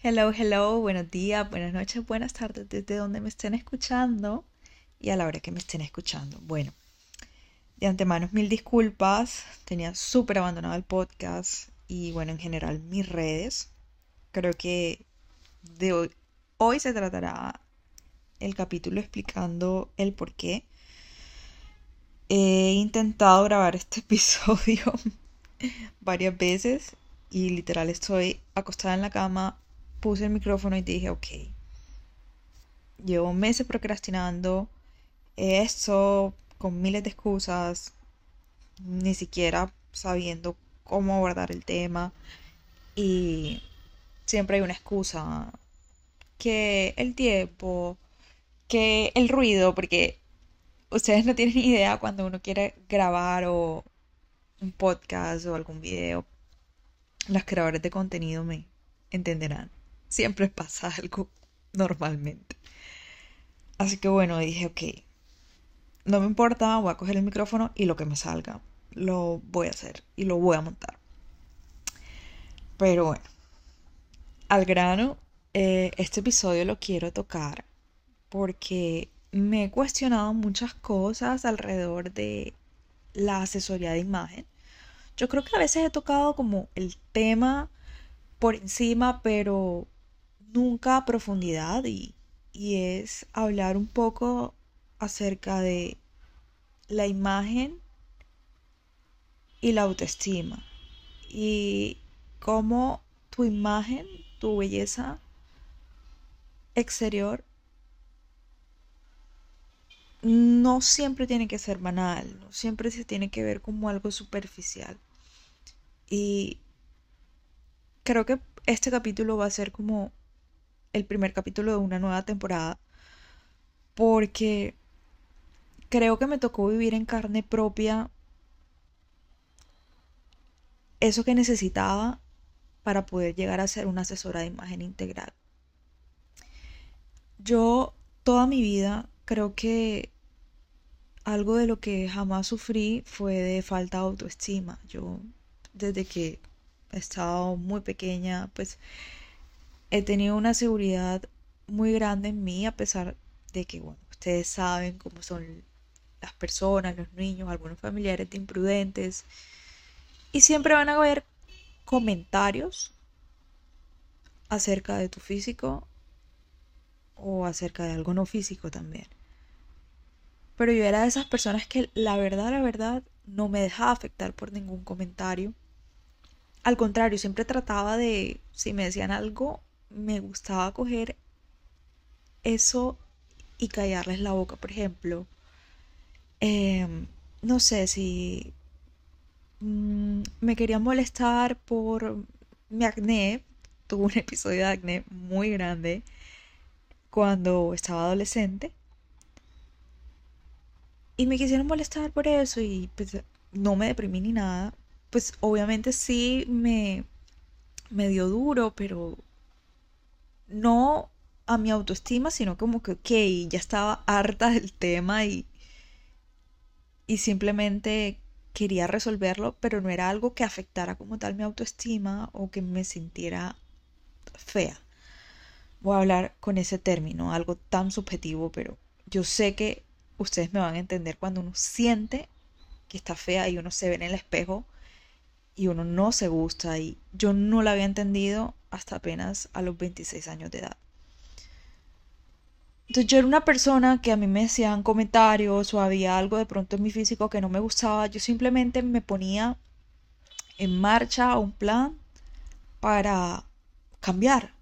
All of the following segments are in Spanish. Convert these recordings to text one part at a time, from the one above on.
Hello, hello, buenos días, buenas noches, buenas tardes, desde donde me estén escuchando y a la hora que me estén escuchando. Bueno, de antemano mil disculpas, tenía súper abandonado el podcast y bueno, en general mis redes. Creo que de hoy, hoy se tratará el capítulo explicando el por qué. He intentado grabar este episodio varias veces y literal estoy acostada en la cama, puse el micrófono y dije, ok, llevo meses procrastinando esto con miles de excusas, ni siquiera sabiendo cómo abordar el tema y siempre hay una excusa que el tiempo, que el ruido, porque ustedes no tienen idea cuando uno quiere grabar o un podcast o algún video. Los creadores de contenido me entenderán. Siempre pasa algo normalmente. Así que bueno, dije, ok, no me importa, voy a coger el micrófono y lo que me salga, lo voy a hacer y lo voy a montar. Pero bueno, al grano, eh, este episodio lo quiero tocar porque me he cuestionado muchas cosas alrededor de la asesoría de imagen. Yo creo que a veces he tocado como el tema por encima, pero nunca a profundidad y, y es hablar un poco acerca de la imagen y la autoestima y cómo tu imagen, tu belleza exterior no siempre tiene que ser banal, no siempre se tiene que ver como algo superficial. Y creo que este capítulo va a ser como el primer capítulo de una nueva temporada porque creo que me tocó vivir en carne propia eso que necesitaba para poder llegar a ser una asesora de imagen integral. Yo toda mi vida creo que algo de lo que jamás sufrí fue de falta de autoestima. Yo desde que he estado muy pequeña, pues he tenido una seguridad muy grande en mí, a pesar de que, bueno, ustedes saben cómo son las personas, los niños, algunos familiares de imprudentes. Y siempre van a haber comentarios acerca de tu físico o acerca de algo no físico también. Pero yo era de esas personas que la verdad, la verdad, no me dejaba afectar por ningún comentario. Al contrario, siempre trataba de, si me decían algo, me gustaba coger eso y callarles la boca. Por ejemplo, Em, no sé si mm, me quería molestar por mi acné. Tuve un episodio de acné muy grande cuando estaba adolescente. Y me quisieron molestar por eso y pues no me deprimí ni nada. Pues obviamente sí me, me dio duro, pero no a mi autoestima, sino como que, ok, ya estaba harta del tema y, y simplemente quería resolverlo, pero no era algo que afectara como tal mi autoestima o que me sintiera fea. Voy a hablar con ese término, algo tan subjetivo, pero yo sé que ustedes me van a entender cuando uno siente que está fea y uno se ve en el espejo y uno no se gusta y yo no lo había entendido hasta apenas a los 26 años de edad. Entonces yo era una persona que a mí me decían comentarios o había algo de pronto en mi físico que no me gustaba. Yo simplemente me ponía en marcha un plan para cambiar,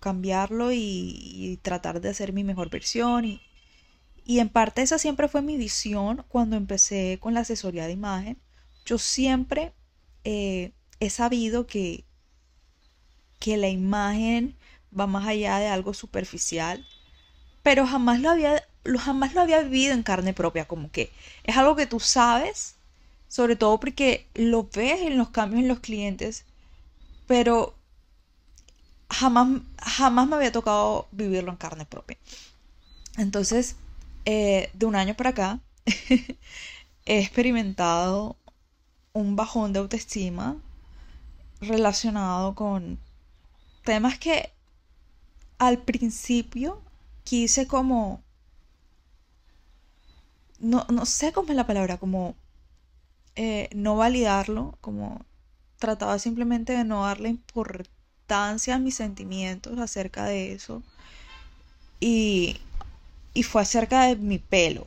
cambiarlo y, tratar de hacer mi mejor versión. Y, y en parte esa siempre fue mi visión cuando empecé con la asesoría de imagen. Yo siempre eh, he sabido que, que la imagen va más allá de algo superficial pero jamás lo había, jamás lo había vivido en carne propia, como que es algo que tú sabes, sobre todo porque lo ves en los cambios en los clientes, pero jamás, jamás me había tocado vivirlo en carne propia. Entonces, eh, de un año para acá, he experimentado un bajón de autoestima relacionado con temas que al principio quise como... No, no sé cómo es la palabra, como eh, no validarlo, como trataba simplemente de no darle importancia a mis sentimientos acerca de eso. Y, y fue acerca de mi pelo.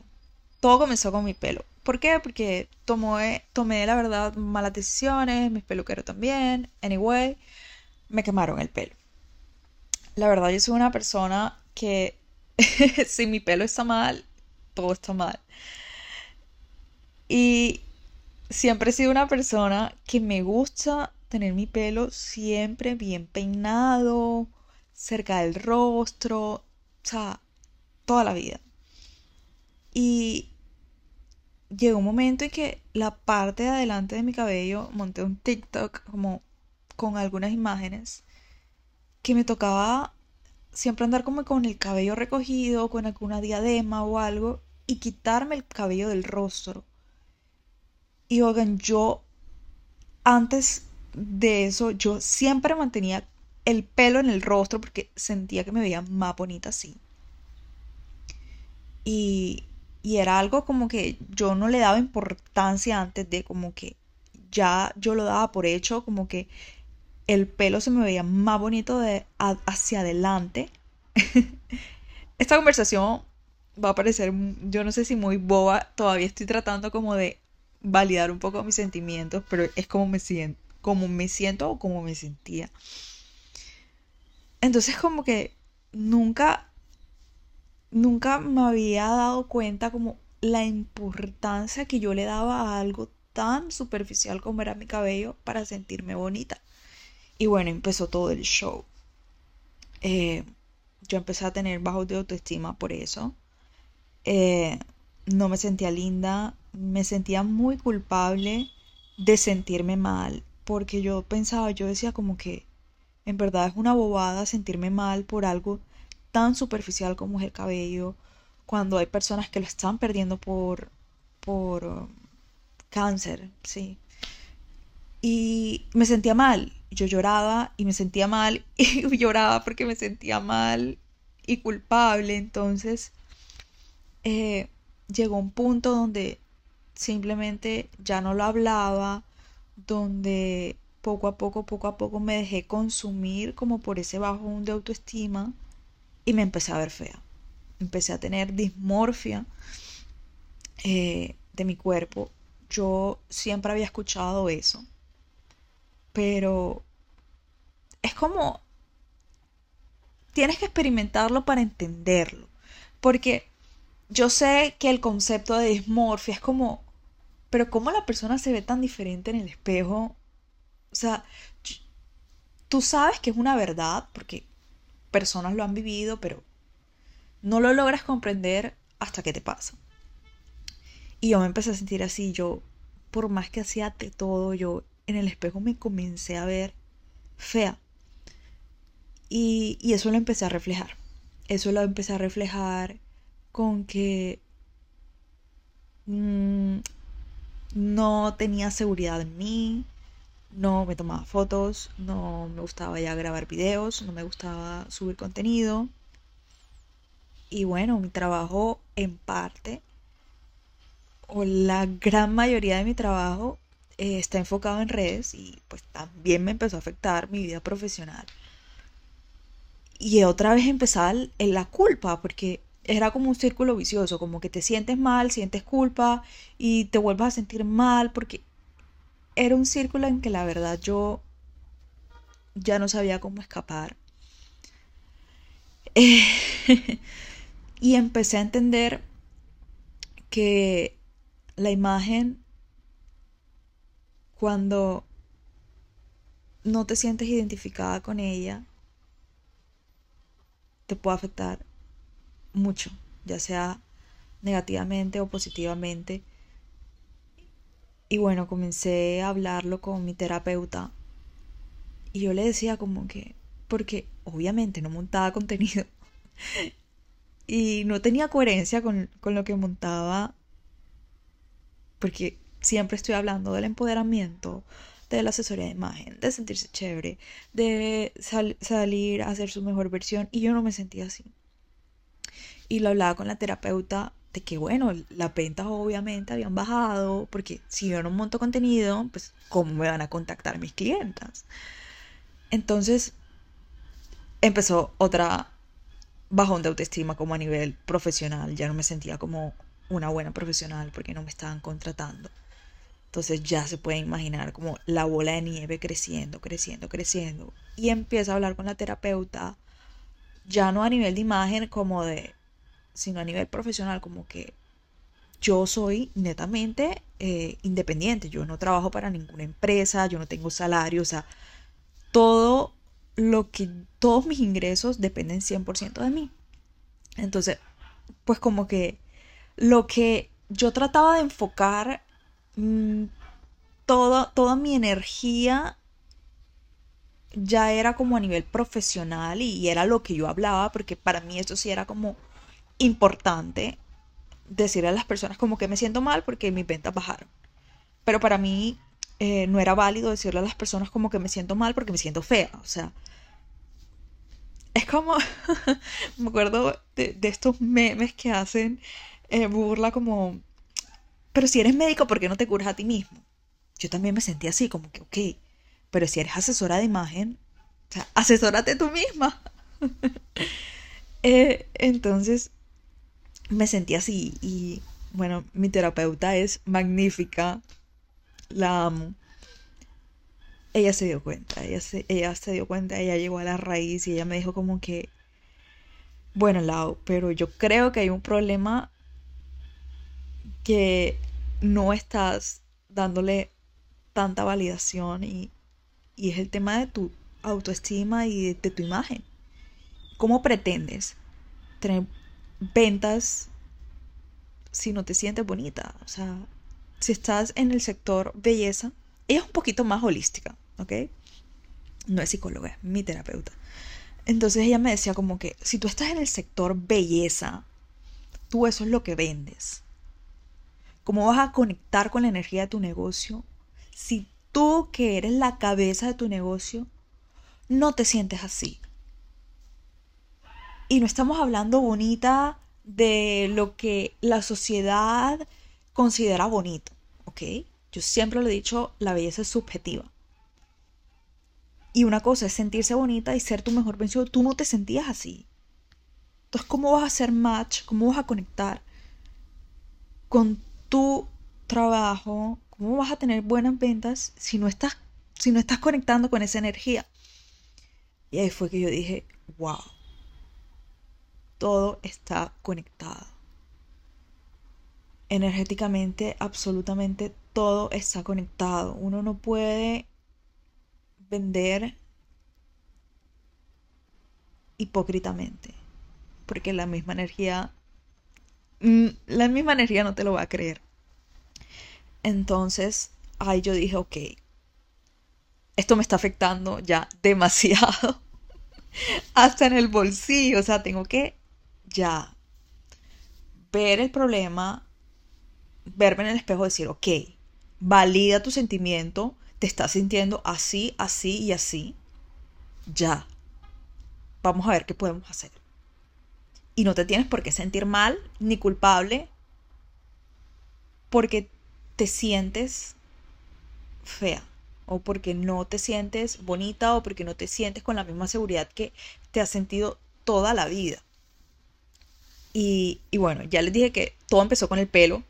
Todo comenzó con mi pelo. ¿Por qué? Porque tomé, tomé la verdad malas decisiones, mis peluqueros también. Anyway, me quemaron el pelo. La verdad, yo soy una persona que si mi pelo está mal, todo está mal. Y siempre he sido una persona que me gusta tener mi pelo siempre bien peinado, cerca del rostro, o sea, toda la vida. Y llegó un momento en que la parte de adelante de mi cabello monté un TikTok como con algunas imágenes que me tocaba siempre andar como con el cabello recogido, con alguna diadema o algo y quitarme el cabello del rostro. Y oigan, yo antes de eso, yo siempre mantenía el pelo en el rostro porque sentía que me veía más bonita así. Y, y era algo como que yo no le daba importancia antes de como que ya yo lo daba por hecho, como que el pelo se me veía más bonito de hacia adelante. Esta conversación va a parecer, yo no sé si muy boba, todavía estoy tratando como de validar un poco mis sentimientos, pero es como me siento, como me siento o como me sentía. Entonces como que nunca, nunca me había dado cuenta como la importancia que yo le daba a algo tan superficial como era mi cabello para sentirme bonita. Y bueno, empezó todo el show. Eh, yo empecé a tener bajos de autoestima por eso. Eh, no me sentía linda, me sentía muy culpable de sentirme mal, porque yo pensaba, yo decía como que en verdad es una bobada sentirme mal por algo tan superficial como es el cabello, cuando hay personas que lo están perdiendo por, por um, cáncer, sí. Y me sentía mal, yo lloraba y me sentía mal y lloraba porque me sentía mal y culpable, entonces eh, llegó un punto donde simplemente ya no lo hablaba, donde poco a poco, poco a poco me dejé consumir como por ese bajón de autoestima y me empecé a ver fea. Empecé a tener dismorfia eh, de mi cuerpo. Yo siempre había escuchado eso, pero es como tienes que experimentarlo para entenderlo, porque yo sé que el concepto de dismorfia es como pero cómo la persona se ve tan diferente en el espejo, o sea, tú sabes que es una verdad, porque personas lo han vivido, pero no lo logras comprender hasta que te pasa. Y yo me empecé a sentir así, yo, por más que hacía de todo, yo en el espejo me comencé a ver fea. Y, y eso lo empecé a reflejar. Eso lo empecé a reflejar con que mmm, no tenía seguridad en mí, no me tomaba fotos, no me gustaba ya grabar videos, no me gustaba subir contenido. Y bueno, mi trabajo en parte, o la gran mayoría de mi trabajo, eh, está enfocado en redes y pues también me empezó a afectar mi vida profesional. Y otra vez empezaba en la culpa, porque era como un círculo vicioso, como que te sientes mal, sientes culpa y te vuelves a sentir mal, porque era un círculo en que la verdad yo ya no sabía cómo escapar. y empecé a entender que la imagen, cuando no te sientes identificada con ella, te puede afectar mucho, ya sea negativamente o positivamente. Y bueno, comencé a hablarlo con mi terapeuta y yo le decía como que, porque obviamente no montaba contenido y no tenía coherencia con, con lo que montaba, porque siempre estoy hablando del empoderamiento, de la asesoría de imagen, de sentirse chévere, de salir a hacer su mejor versión y yo no me sentía así. Y lo hablaba con la terapeuta de que, bueno, las ventas obviamente habían bajado, porque si yo no monto contenido, pues, ¿cómo me van a contactar mis clientas? Entonces, empezó otra bajón de autoestima como a nivel profesional. Ya no me sentía como una buena profesional porque no me estaban contratando. Entonces ya se puede imaginar como la bola de nieve creciendo, creciendo, creciendo. Y empieza a hablar con la terapeuta, ya no a nivel de imagen como de, sino a nivel profesional, como que yo soy netamente eh, independiente, yo no trabajo para ninguna empresa, yo no tengo salario, o sea, todo lo que, todos mis ingresos dependen 100% de mí. Entonces, pues como que lo que yo trataba de enfocar mm, toda, toda mi energía ya era como a nivel profesional y, era lo que yo hablaba, porque para mí eso sí era como importante decirle a las personas como que me siento mal porque mis ventas bajaron. Pero para mí eh, no era válido decirle a las personas como que me siento mal porque me siento fea. O sea, es como, me acuerdo de, estos memes que hacen eh, burla como, pero si eres médico, ¿por qué no te curas a ti mismo? Yo también me sentí así, como que, ok, pero si eres asesora de imagen, o sea, asesórate tú misma. Eh, entonces, me sentí así y bueno, mi terapeuta es magnífica, la amo. Ella se dio cuenta, ella se, ella se dio cuenta, ella llegó a la raíz y ella me dijo como que, bueno, Lau, pero yo creo que hay un problema que no estás dándole tanta validación y, y es el tema de tu autoestima y de tu imagen. ¿Cómo pretendes tener ventas si no te sientes bonita. O sea, si estás en el sector belleza, ella es un poquito más holística, ¿ok? No es psicóloga, es mi terapeuta. Entonces ella me decía como que si tú estás en el sector belleza, tú eso es lo que vendes. ¿Cómo vas a conectar con la energía de tu negocio si tú que eres la cabeza de tu negocio no te sientes así? Y no estamos hablando bonita de lo que la sociedad considera bonito, ¿ok? Yo siempre lo he dicho, la belleza es subjetiva. Y una cosa es sentirse bonita y ser tu mejor versión. Tú no te sentías así. Entonces, ¿cómo vas a hacer match? ¿Cómo vas a conectar con tu trabajo? ¿Cómo vas a tener buenas ventas si no estás, si no estás conectando con esa energía? Y ahí fue que yo dije, wow todo está conectado. Energéticamente, absolutamente todo está conectado. Uno no puede vender hipócritamente, porque la misma energía, la misma energía no te lo va a creer. Entonces, ahí yo dije, ok, esto me está afectando ya demasiado, hasta en el bolsillo, o sea, tengo que ya ver el problema, verme en el espejo, decir, ok, valida tu sentimiento, te estás sintiendo así, así y así, ya. Vamos a ver qué podemos hacer. Y no te tienes por qué sentir mal ni culpable porque te sientes fea o porque no te sientes bonita o porque no te sientes con la misma seguridad que te has sentido toda la vida. Y, bueno, ya les dije que todo empezó con el pelo.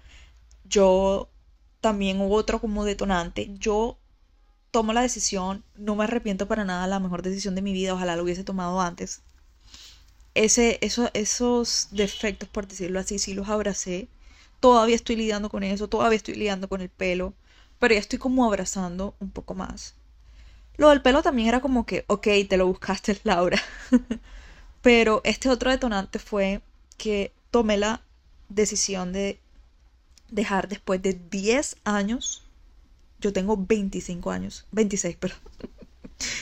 Yo también hubo otro como detonante. Yo tomo la decisión, no me arrepiento para nada, la mejor decisión de mi vida, ojalá lo hubiese tomado antes. Esos defectos, por decirlo así, sí los abracé. Todavía estoy lidiando con eso, todavía estoy lidiando con el pelo, pero ya estoy como abrazando un poco más. Lo del pelo también era como que, ok, te lo buscaste, Laura. pero este otro detonante fue que tomé la decisión de dejar después de 10 años. Yo tengo 25 años, 26, pero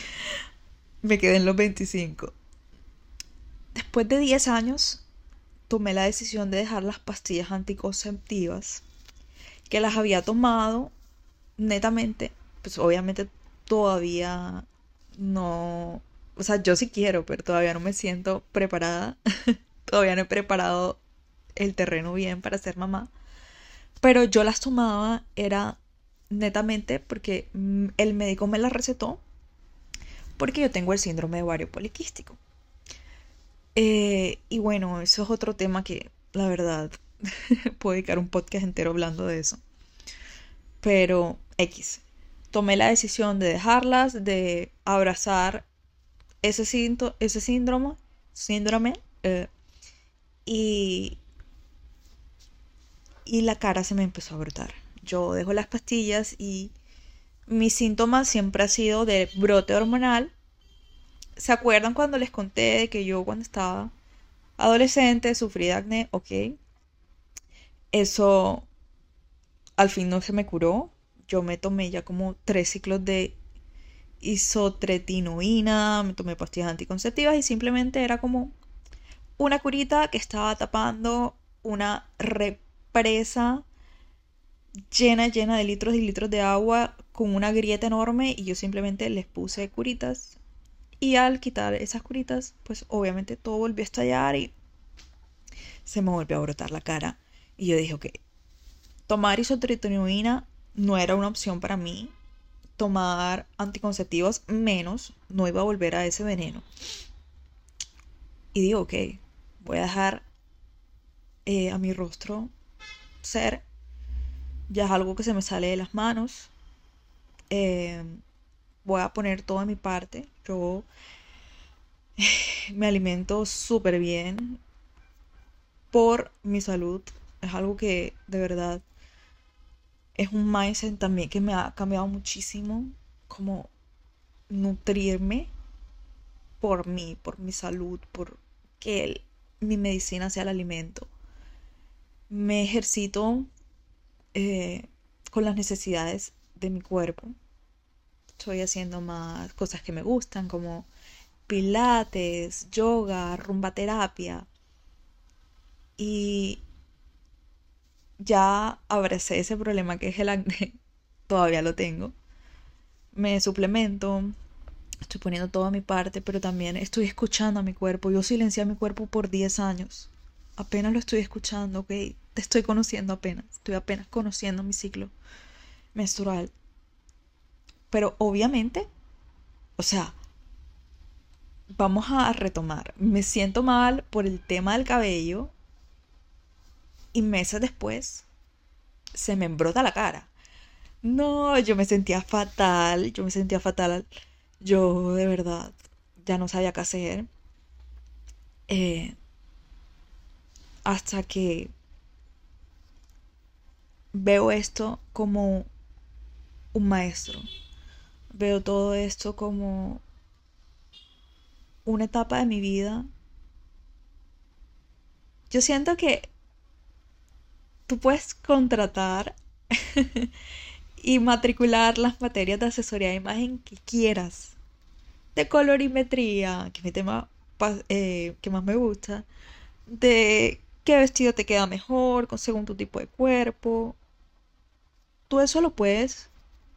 me quedé en los 25. Después de 10 años, tomé la decisión de dejar las pastillas anticonceptivas que las había tomado netamente pues obviamente todavía no, o sea, yo sí quiero, pero todavía no me siento preparada. todavía no he preparado el terreno bien para ser mamá. Pero yo las tomaba, era netamente porque mm, el médico me las recetó, porque yo tengo el síndrome de ovario poliquístico. Y bueno, eso es otro tema que la verdad puedo dedicar un podcast entero hablando de eso. Pero X. Tomé la decisión de dejarlas, de abrazar ese, ese síndrome, síndrome eh, y, y la cara se me empezó a brotar. Yo dejo las pastillas y mi síntoma siempre ha sido de brote hormonal. ¿Se acuerdan cuando les conté de que yo cuando estaba adolescente sufrí de acné? Ok. Eso al fin no se me curó. Yo me tomé ya como tres ciclos de isotretinoína, me tomé pastillas anticonceptivas y simplemente era como una curita que estaba tapando una represa llena, llena de litros y litros de agua con una grieta enorme y yo simplemente les puse curitas y al quitar esas curitas pues obviamente todo volvió a estallar y se me volvió a brotar la cara y yo dije ok tomar isotretinoína no era una opción para mí tomar anticonceptivos menos no iba a volver a ese veneno y digo ok voy a dejar eh, a mi rostro ser. Ya es algo que se me sale de las manos. Eh, voy a poner toda mi parte. Yo me alimento súper bien por mi salud. Es algo que de verdad es un mindset también que me ha cambiado muchísimo. Como nutrirme por mí, por mi salud, por que mi medicina sea el alimento. Me ejercito eh, con las necesidades de mi cuerpo. Estoy haciendo más cosas que me gustan como pilates, yoga, rumba terapia. Y ya abracé ese problema que es el acné. Todavía lo tengo. Me suplemento, estoy poniendo toda mi parte, pero también estoy escuchando a mi cuerpo. Yo silencié a mi cuerpo por 10 años. Apenas lo estoy escuchando, ok. Te estoy conociendo apenas. Estoy apenas conociendo mi ciclo menstrual. Pero obviamente, o sea, vamos a retomar. Me siento mal por el tema del cabello y meses después se me embrota la cara. No, yo me sentía fatal, yo me sentía fatal yo de verdad ya no sabía qué hacer. Eh, hasta que veo esto como un maestro. Veo todo esto como una etapa de mi vida. Yo siento que tú puedes contratar y matricular las materias de asesoría de imagen que quieras. De colorimetría, que es mi tema eh, que más me gusta. De qué vestido te queda mejor, según tu tipo de cuerpo. Tú eso lo puedes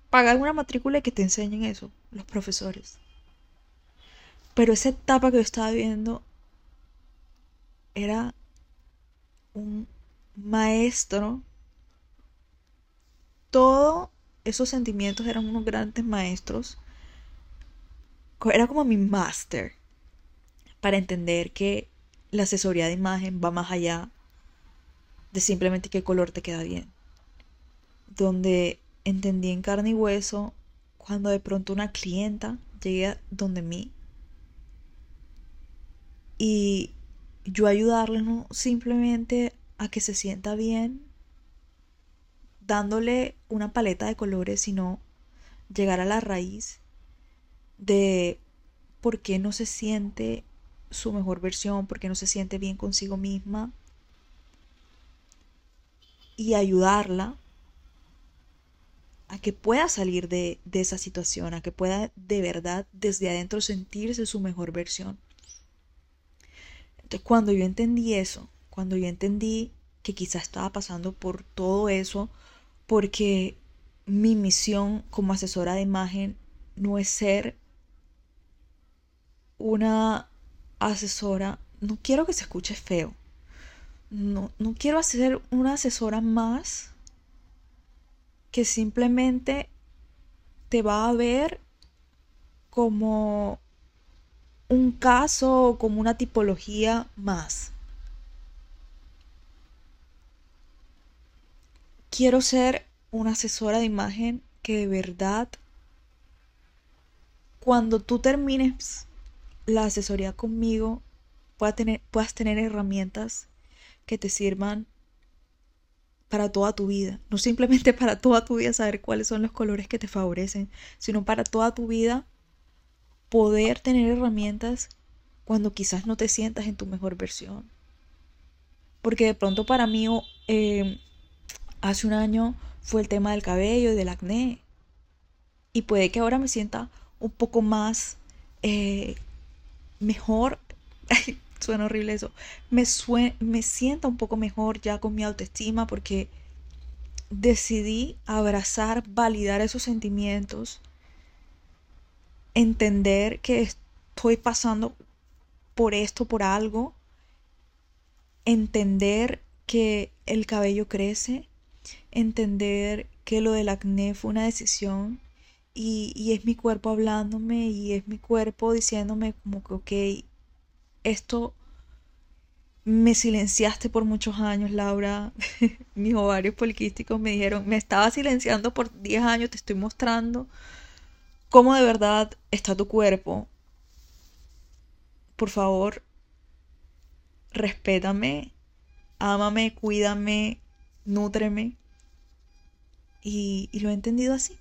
pagar una matrícula y que te enseñen eso, los profesores. Pero esa etapa que yo estaba viendo era un maestro. Todo esos sentimientos eran unos grandes maestros. Era como mi máster para entender que la asesoría de imagen va más allá de simplemente qué color te queda bien. Donde entendí en carne y hueso cuando de pronto una clienta llegue donde mí y yo ayudarle no simplemente a que se sienta bien dándole una paleta de colores, sino llegar a la raíz de por qué no se siente su mejor versión, por qué no se siente bien consigo misma y ayudarla a que pueda salir de, de, esa situación, a que pueda de verdad desde adentro sentirse su mejor versión. Entonces cuando yo entendí eso, cuando yo entendí que quizás estaba pasando por todo eso, porque mi misión como asesora de imagen no es ser una asesora, no quiero que se escuche feo, no, no quiero ser una asesora más que simplemente te va a ver como un caso o como una tipología más. Quiero ser una asesora de imagen que de verdad, cuando tú termines la asesoría conmigo, tener, puedas tener herramientas que te sirvan para toda tu vida. No simplemente para toda tu vida saber cuáles son los colores que te favorecen, sino para toda tu vida poder tener herramientas cuando quizás no te sientas en tu mejor versión. Porque de pronto para mí eh, hace un año fue el tema del cabello y del acné. Y puede que ahora me sienta un poco más eh, mejor. suena horrible eso. Me, me sienta un poco mejor ya con mi autoestima porque decidí abrazar, validar esos sentimientos entender que estoy pasando por esto, por algo, entender que el cabello crece, entender que lo del acné fue una decisión y, y, es mi cuerpo hablándome y es mi cuerpo diciéndome como que, ok, esto me silenciaste por muchos años, Laura. Mis ovarios poliquísticos me dijeron, me estaba silenciando por 10 años, te estoy mostrando cómo de verdad está tu cuerpo, por favor, respétame, ámame, cuídame, nútreme. Y, lo he entendido así.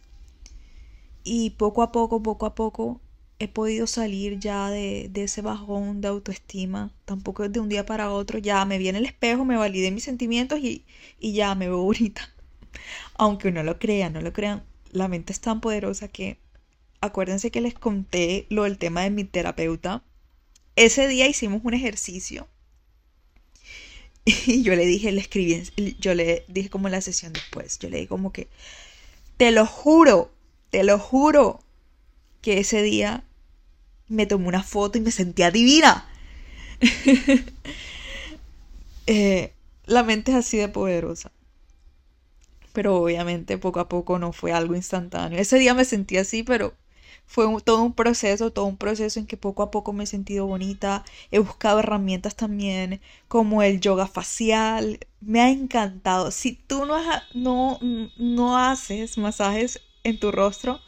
Y poco a poco, poco a poco, he podido salir ya de, ese bajón de autoestima. Tampoco es de un día para otro. Ya me viene el espejo, me validé mis sentimientos y, y ya me veo bonita. Aunque no lo crean, no lo crean. La mente es tan poderosa que acuérdense que les conté lo del tema de mi terapeuta. Ese día hicimos un ejercicio y yo le dije, le escribí, yo le dije como en la sesión después, yo le dije como que, te lo juro, te lo juro, que ese día me tomé una foto y me sentía divina. Eh, la mente es así de poderosa. Pero obviamente poco a poco no fue algo instantáneo. Ese día me sentí así, pero fue todo un proceso, todo un proceso en que poco a poco me he sentido bonita. He buscado herramientas también como el yoga facial. Me ha encantado. Si tú no, no, no haces masajes en tu rostro,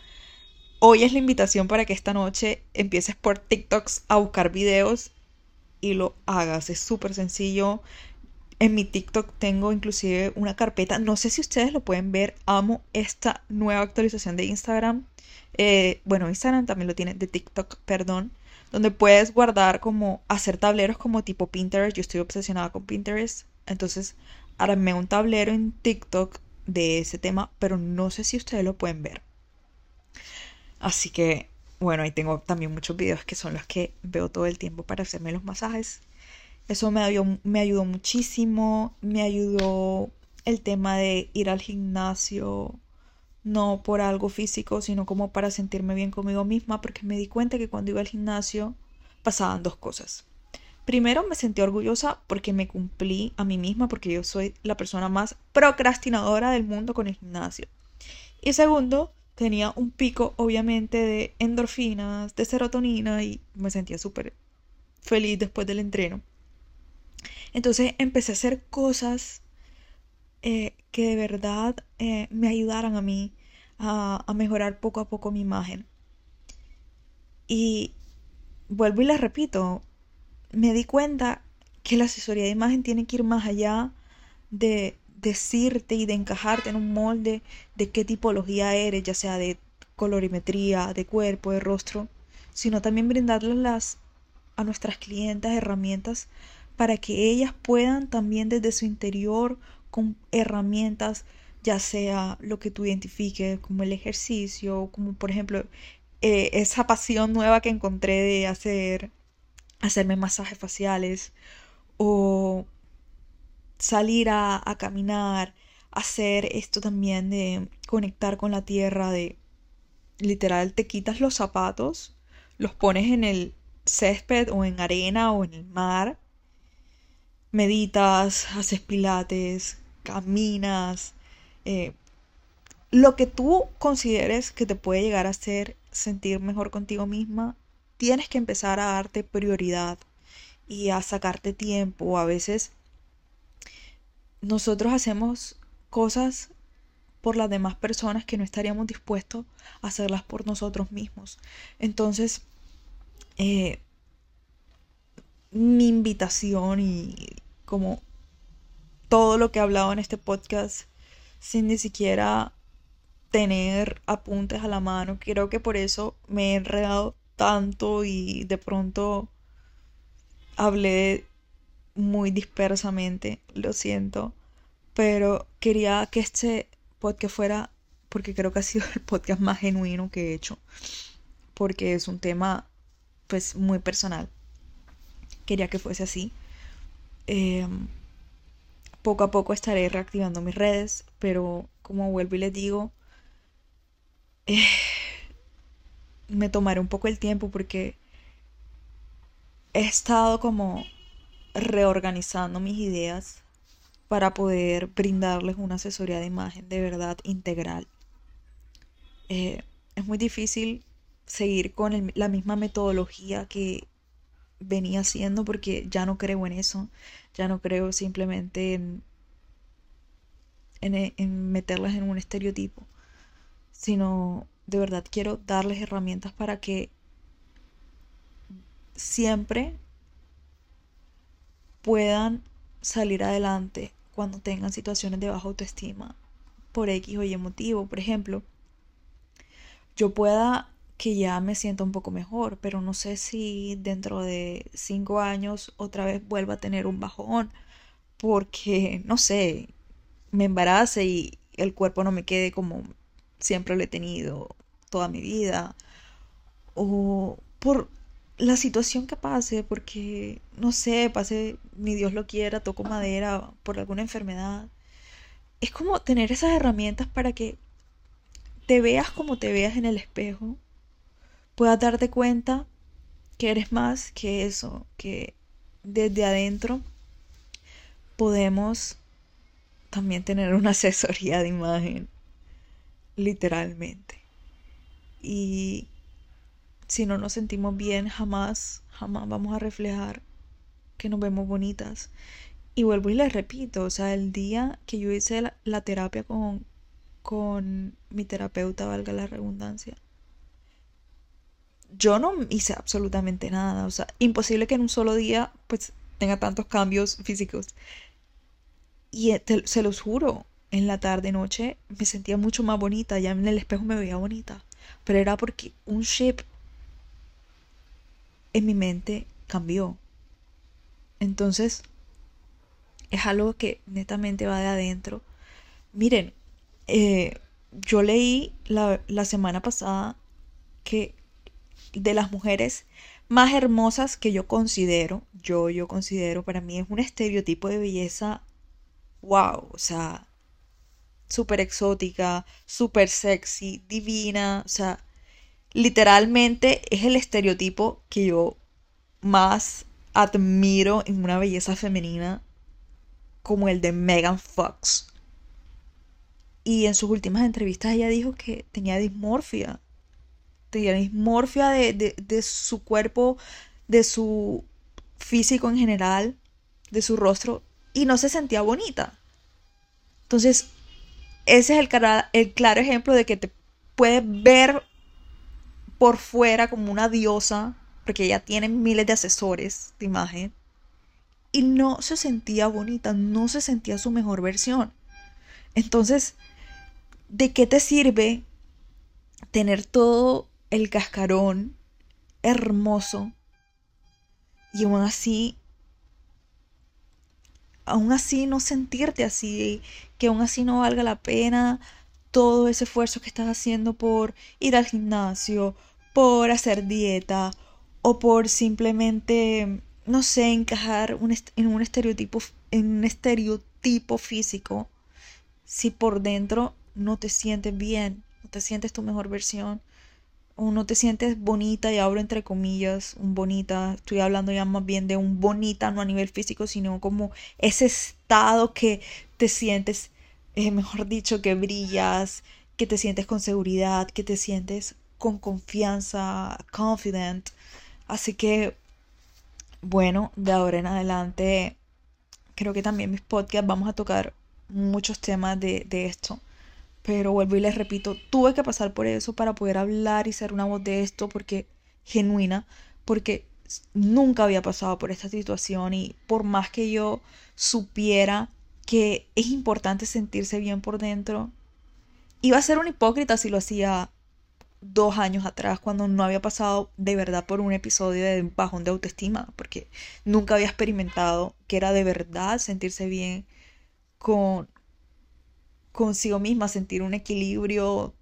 hoy es la invitación para que esta noche empieces por TikToks a buscar videos y lo hagas. Es súper sencillo. En mi TikTok tengo inclusive una carpeta. No sé si ustedes lo pueden ver. Amo esta nueva actualización de Instagram eh, bueno, Instagram también lo tiene, de TikTok, perdón, donde puedes guardar como hacer tableros como tipo Pinterest. Yo estoy obsesionada con Pinterest, entonces armé un tablero en TikTok de ese tema, pero no sé si ustedes lo pueden ver. Así que, bueno, ahí tengo también muchos videos que son los que veo todo el tiempo para hacerme los masajes. Eso me, me ayudó muchísimo, me ayudó el tema de ir al gimnasio, no por algo físico, sino como para sentirme bien conmigo misma, porque me di cuenta que cuando iba al gimnasio pasaban dos cosas. Primero me sentí orgullosa porque me cumplí a mí misma, porque yo soy la persona más procrastinadora del mundo con el gimnasio. Y segundo, tenía un pico obviamente de endorfinas, de serotonina y me sentía súper feliz después del entreno. Entonces empecé a hacer cosas eh, que de verdad eh, me ayudaran a mí a, a, mejorar poco a poco mi imagen. Y vuelvo y les repito, me di cuenta que la asesoría de imagen tiene que ir más allá de decirte y de encajarte en un molde de qué tipología eres, ya sea de colorimetría, de cuerpo, de rostro, sino también brindarles las, a nuestras clientas herramientas para que ellas puedan también desde su interior con herramientas, ya sea lo que tú identifiques como el ejercicio, como por ejemplo eh, esa pasión nueva que encontré de hacer, hacerme masajes faciales o salir a, a caminar, hacer esto también de conectar con la tierra, de literal te quitas los zapatos, los pones en el césped o en arena o en el mar, meditas, haces pilates, caminas, eh, lo que tú consideres que te puede llegar a hacer sentir mejor contigo misma, tienes que empezar a darte prioridad y a sacarte tiempo. A veces nosotros hacemos cosas por las demás personas que no estaríamos dispuestos a hacerlas por nosotros mismos. Entonces, eh, mi invitación y como todo lo que he hablado en este podcast, sin ni siquiera tener apuntes a la mano. Creo que por eso me he enredado tanto y de pronto hablé muy dispersamente, lo siento, pero quería que este podcast fuera, porque creo que ha sido el podcast más genuino que he hecho, porque es un tema pues muy personal. Quería que fuese así. Em, poco a poco estaré reactivando mis redes, pero como vuelvo y les digo, me tomaré un poco el tiempo porque he estado como reorganizando mis ideas para poder brindarles una asesoría de imagen de verdad integral. Eh, es muy difícil seguir con la misma metodología que venía haciendo porque ya no creo en eso, ya no creo simplemente en, en meterlas en un estereotipo sino de verdad quiero darles herramientas para que siempre puedan salir adelante cuando tengan situaciones de baja autoestima por X o Y motivo. Por ejemplo, yo pueda que ya me sienta un poco mejor, pero no sé si dentro de cinco años otra vez vuelva a tener un bajón, porque, no sé, me embarace y el cuerpo no me quede como siempre lo he tenido toda mi vida, o por la situación que pase, porque no sé, pase, ni Dios lo quiera, toco madera por alguna enfermedad. Es como tener esas herramientas para que te veas como te veas en el espejo, puedas darte cuenta que eres más que eso, que desde adentro podemos también tener una asesoría de imagen literalmente. Y si no nos sentimos bien, jamás, jamás vamos a reflejar que nos vemos bonitas. Y vuelvo y les repito, o sea, el día que yo hice la, terapia con, con mi terapeuta, valga la redundancia, yo no hice absolutamente nada. O sea, imposible que en un solo día pues tenga tantos cambios físicos. Y eh, se los juro, en la tarde noche me sentía mucho más bonita, ya en el espejo me veía bonita, pero era porque un chip en mi mente cambió. Entonces, es algo que netamente va de adentro. Miren, eh, yo leí la, la semana pasada que de las mujeres más hermosas que yo considero, yo, yo considero, para mí es un estereotipo de belleza, wow, o sea, súper exótica, súper sexy, divina, o sea, literalmente es el estereotipo que yo más admiro en una belleza femenina como el de Megan Fox. Y en sus últimas entrevistas ella dijo que tenía dismorfia. Tenía dismorfia de, de su cuerpo, de su físico en general, de su rostro, y no se sentía bonita. Entonces, ese es el, el claro ejemplo de que te puedes ver por fuera como una diosa, porque ella tiene miles de asesores de imagen, y no se sentía bonita, no se sentía su mejor versión. Entonces, ¿de qué te sirve tener todo el cascarón hermoso y aún así aún así no sentirte así, que aún así no valga la pena todo ese esfuerzo que estás haciendo por ir al gimnasio, por hacer dieta o por simplemente, no sé, encajar en un estereotipo, en un estereotipo físico si por dentro no te sientes bien, no te sientes tu mejor versión, o no te sientes bonita, y abro entre comillas, un bonita, estoy hablando ya más bien de un bonita, no a nivel físico, sino como ese estado que te sientes, eh, mejor dicho, que brillas, que te sientes con seguridad, que te sientes con confianza, confident. Así que, bueno, de ahora en adelante, creo que también mis podcasts vamos a tocar muchos temas de, de esto pero vuelvo y les repito, tuve que pasar por eso para poder hablar y ser una voz de esto porque genuina, porque nunca había pasado por esta situación y por más que yo supiera que es importante sentirse bien por dentro, iba a ser un hipócrita si lo hacía dos años atrás cuando no había pasado de verdad por un episodio de bajón de autoestima, porque nunca había experimentado que era de verdad sentirse bien con, consigo misma, sentir un equilibrio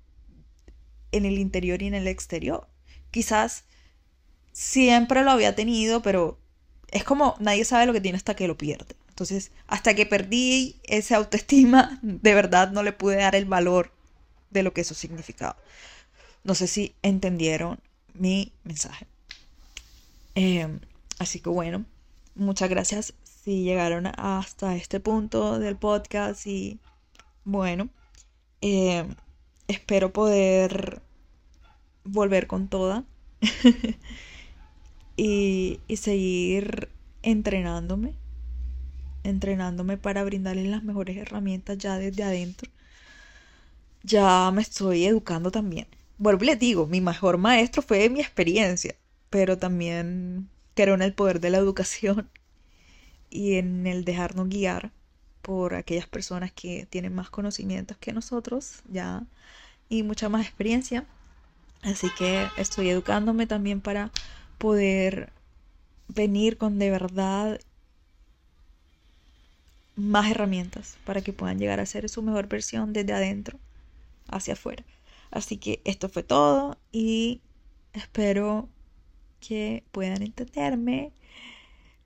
en el interior y en el exterior. Quizás siempre lo había tenido, pero es como nadie sabe lo que tiene hasta que lo pierde. Entonces, hasta que perdí esa autoestima, de verdad no le pude dar el valor de lo que eso significaba. No sé si entendieron mi mensaje. Em, así que bueno, muchas gracias si llegaron hasta este punto del podcast y bueno, eh, espero poder volver con toda y, y seguir entrenándome, entrenándome para brindarles las mejores herramientas ya desde adentro. Ya me estoy educando también. Vuelvo les digo, mi mejor maestro fue mi experiencia, pero también creo en el poder de la educación y en el dejarnos guiar por aquellas personas que tienen más conocimientos que nosotros ya y mucha más experiencia. Así que estoy educándome también para poder venir con de verdad más herramientas para que puedan llegar a ser su mejor versión desde adentro hacia afuera. Así que esto fue todo y espero que puedan entenderme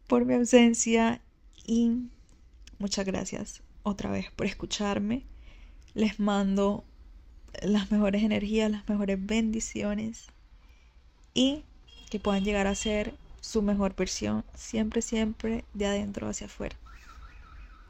por mi ausencia y Muchas gracias otra vez por escucharme. Les mando las mejores energías, las mejores bendiciones y que puedan llegar a ser su mejor versión siempre, siempre de adentro hacia afuera.